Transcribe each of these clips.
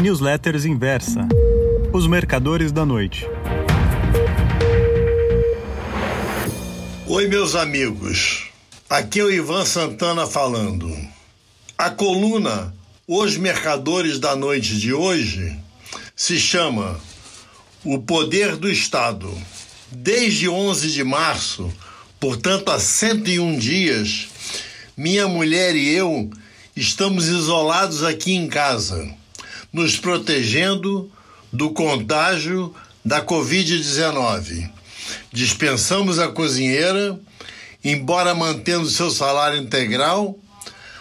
Newsletters Inversa. Os Mercadores da Noite. Oi, meus amigos. Aqui é o Ivan Santana falando. A coluna Os Mercadores da Noite de hoje se chama O Poder do Estado. Desde 11 de março, portanto há 101 dias, minha mulher e eu estamos isolados aqui em casa nos protegendo do contágio da Covid-19. Dispensamos a cozinheira, embora mantendo seu salário integral,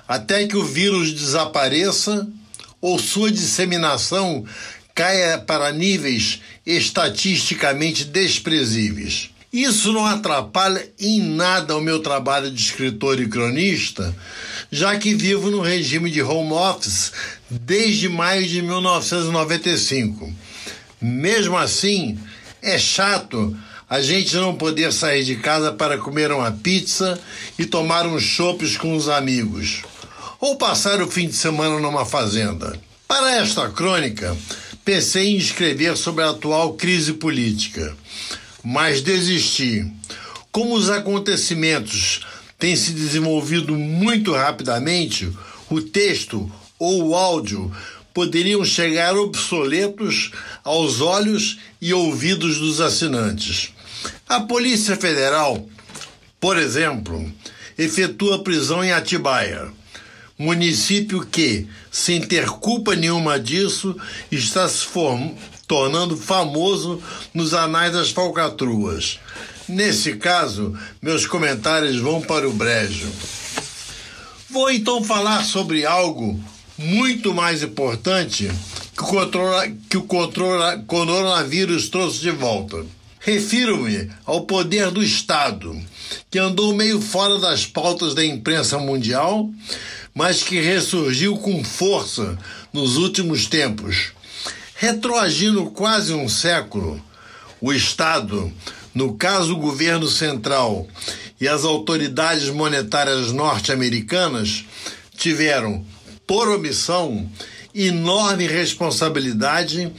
até que o vírus desapareça ou sua disseminação caia para níveis estatisticamente desprezíveis. Isso não atrapalha em nada o meu trabalho de escritor e cronista, já que vivo no regime de home office desde maio de 1995. Mesmo assim, é chato a gente não poder sair de casa para comer uma pizza e tomar uns chopes com os amigos, ou passar o fim de semana numa fazenda. Para esta crônica, pensei em escrever sobre a atual crise política, mas desisti. Como os acontecimentos têm se desenvolvido muito rapidamente, o texto ou o áudio poderiam chegar obsoletos aos olhos e ouvidos dos assinantes. A Polícia Federal, por exemplo, efetua prisão em Atibaia, município que, sem ter culpa nenhuma disso, está se tornando famoso nos anais das falcatruas. Nesse caso, meus comentários vão para o brejo. Vou então falar sobre algo muito mais importante que o, controle, que o coronavírus trouxe de volta. Refiro-me ao poder do Estado, que andou meio fora das pautas da imprensa mundial, mas que ressurgiu com força nos últimos tempos. Retroagindo quase um século, o Estado, no caso o governo central e as autoridades monetárias norte-americanas, tiveram, por omissão, enorme responsabilidade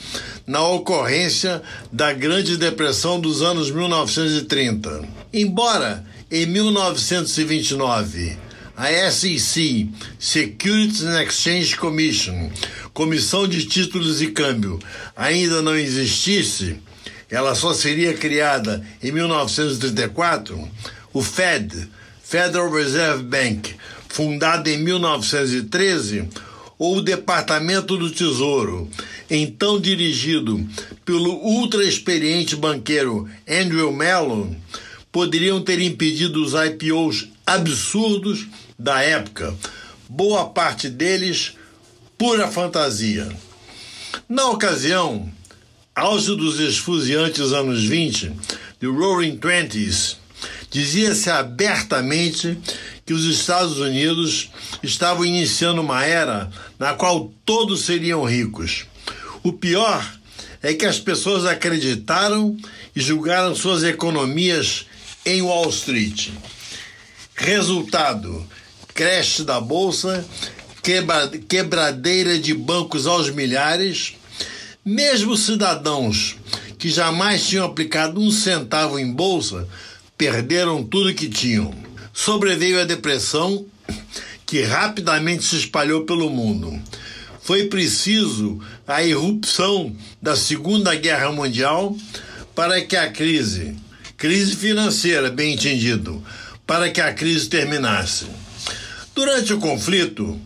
na ocorrência da Grande Depressão dos anos 1930. Embora em 1929 a SEC, Securities and Exchange Commission, Comissão de Títulos e Câmbio, ainda não existisse, ela só seria criada em 1934, o Fed, Federal Reserve Bank, fundado em 1913, ou o Departamento do Tesouro, então dirigido pelo ultra experiente banqueiro Andrew Mellon, poderiam ter impedido os IPOs absurdos da época, boa parte deles pura fantasia. Na ocasião, auge dos esfuziantes anos 20, The Roaring Twenties, dizia-se abertamente que os Estados Unidos estavam iniciando uma era na qual todos seriam ricos. O pior é que as pessoas acreditaram e julgaram suas economias em Wall Street. Resultado: creche da bolsa, quebra, quebradeira de bancos aos milhares. Mesmo cidadãos que jamais tinham aplicado um centavo em bolsa perderam tudo que tinham. Sobreveio a depressão, que rapidamente se espalhou pelo mundo. Foi preciso a irrupção da Segunda Guerra Mundial para que a crise, crise financeira, bem entendido, para que a crise terminasse. Durante o conflito,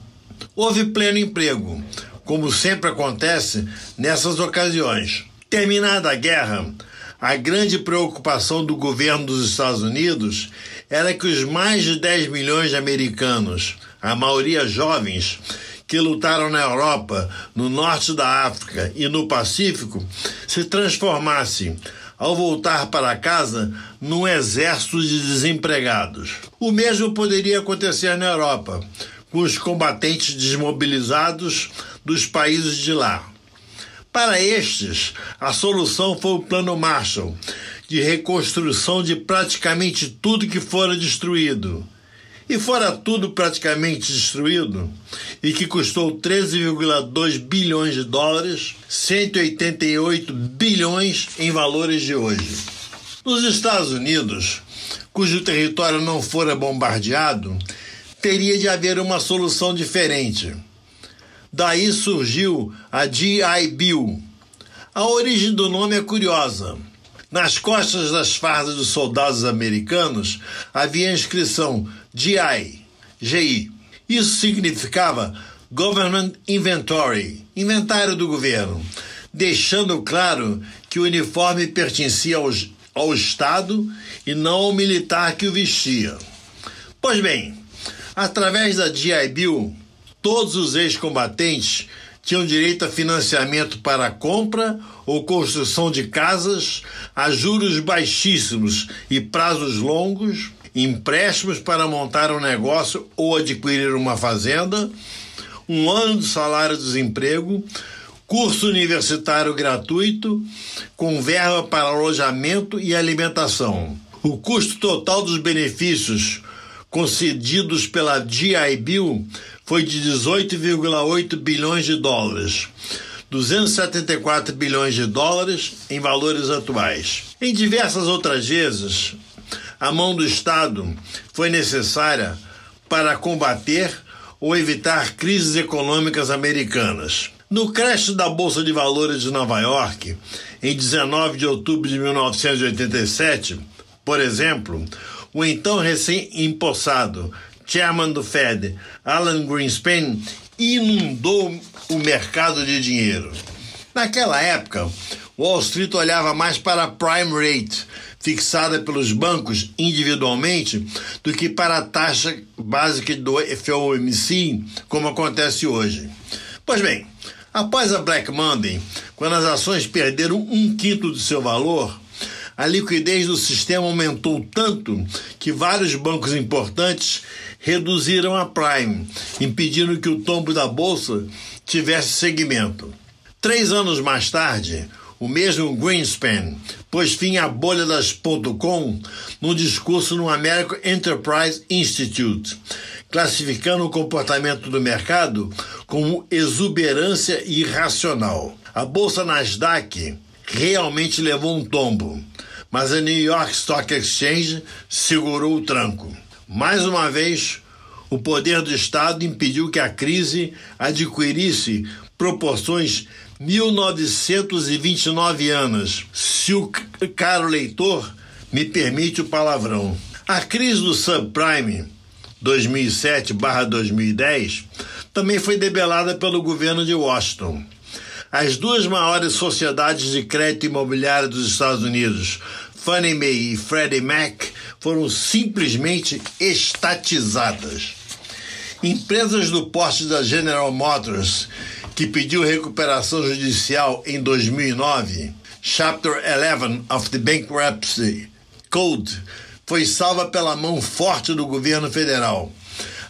houve pleno emprego, como sempre acontece nessas ocasiões. Terminada a guerra, a grande preocupação do governo dos Estados Unidos era que os mais de 10 milhões de americanos, a maioria jovens, que lutaram na Europa, no norte da África e no Pacífico, se transformassem ao voltar para casa, num exército de desempregados. O mesmo poderia acontecer na Europa, com os combatentes desmobilizados dos países de lá. Para estes, a solução foi o Plano Marshall, de reconstrução de praticamente tudo que fora destruído. E fora tudo praticamente destruído, e que custou 13,2 bilhões de dólares, 188 bilhões em valores de hoje. Nos Estados Unidos, cujo território não fora bombardeado, teria de haver uma solução diferente. Daí surgiu a GI Bill. A origem do nome é curiosa. Nas costas das fardas dos soldados americanos havia a inscrição GI, GI. Isso significava Government Inventory, inventário do governo, deixando claro que o uniforme pertencia ao, ao Estado e não ao militar que o vestia. Pois bem, através da GI Bill, todos os ex-combatentes tinham direito a financiamento para compra ou construção de casas a juros baixíssimos e prazos longos, empréstimos para montar um negócio ou adquirir uma fazenda, um ano de salário-desemprego, curso universitário gratuito, com verba para alojamento e alimentação. O custo total dos benefícios concedidos pela GI Bill foi de 18,8 bilhões de dólares. 274 bilhões de dólares em valores atuais. Em diversas outras vezes, a mão do Estado foi necessária para combater ou evitar crises econômicas americanas. No crash da Bolsa de Valores de Nova York, em 19 de outubro de 1987, por exemplo, o então recém-empossado chairman do Fed, Alan Greenspan, inundou o mercado de dinheiro. Naquela época, Wall Street olhava mais para a prime rate, fixada pelos bancos individualmente, do que para a taxa básica do FOMC, como acontece hoje. Pois bem, após a Black Monday, quando as ações perderam um quinto de seu valor, a liquidez do sistema aumentou tanto que vários bancos importantes reduziram a Prime, impedindo que o tombo da bolsa tivesse seguimento. Três anos mais tarde, o mesmo Greenspan pôs fim à bolha das .com num discurso no American Enterprise Institute, classificando o comportamento do mercado como exuberância irracional. A bolsa Nasdaq realmente levou um tombo, mas a New York Stock Exchange segurou o tranco. Mais uma vez, o poder do Estado impediu que a crise adquirisse proporções 1929 anos, se o caro leitor me permite o palavrão. A crise do subprime 2007/2010 também foi debelada pelo governo de Washington. As duas maiores sociedades de crédito imobiliário dos Estados Unidos, Fannie Mae e Freddie Mac, foram simplesmente estatizadas. Empresas do porte da General Motors, que pediu recuperação judicial em 2009, Chapter 11 of the Bankruptcy Code, foi salva pela mão forte do governo federal,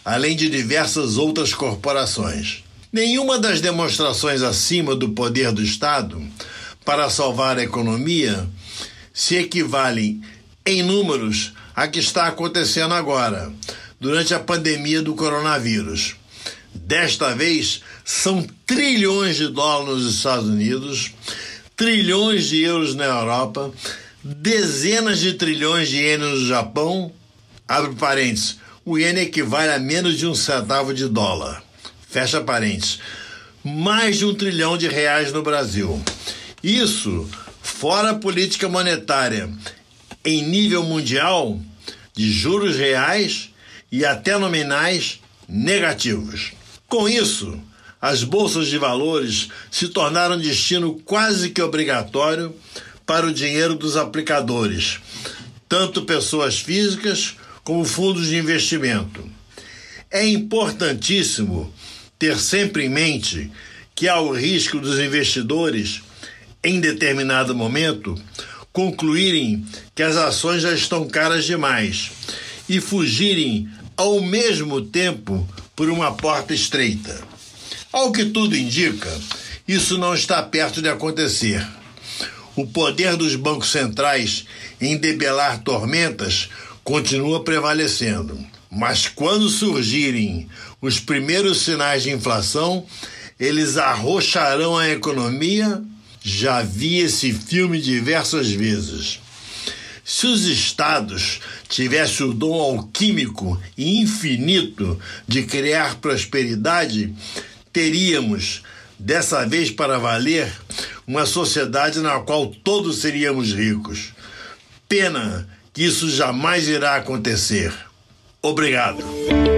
além de diversas outras corporações. Nenhuma das demonstrações acima do poder do Estado para salvar a economia se equivalem em números a que está acontecendo agora, durante a pandemia do coronavírus. Desta vez, são trilhões de dólares nos Estados Unidos, trilhões de euros na Europa, dezenas de trilhões de ienes no Japão. Abre parênteses, o iene equivale a menos de um centavo de dólar. Fecha parênteses. Mais de um trilhão de reais no Brasil. Isso fora a política monetária em nível mundial de juros reais e até nominais negativos. Com isso, as bolsas de valores se tornaram destino quase que obrigatório para o dinheiro dos aplicadores, tanto pessoas físicas como fundos de investimento. É importantíssimo ter sempre em mente que há o risco dos investidores, em determinado momento, concluírem que as ações já estão caras demais e fugirem ao mesmo tempo por uma porta estreita. Ao que tudo indica, isso não está perto de acontecer. O poder dos bancos centrais em debelar tormentas continua prevalecendo. Mas quando surgirem os primeiros sinais de inflação, eles arrocharão a economia. Já vi esse filme diversas vezes. Se os estados tivessem o dom alquímico e infinito de criar prosperidade, teríamos, dessa vez para valer, uma sociedade na qual todos seríamos ricos. Pena que isso jamais irá acontecer. Obrigado.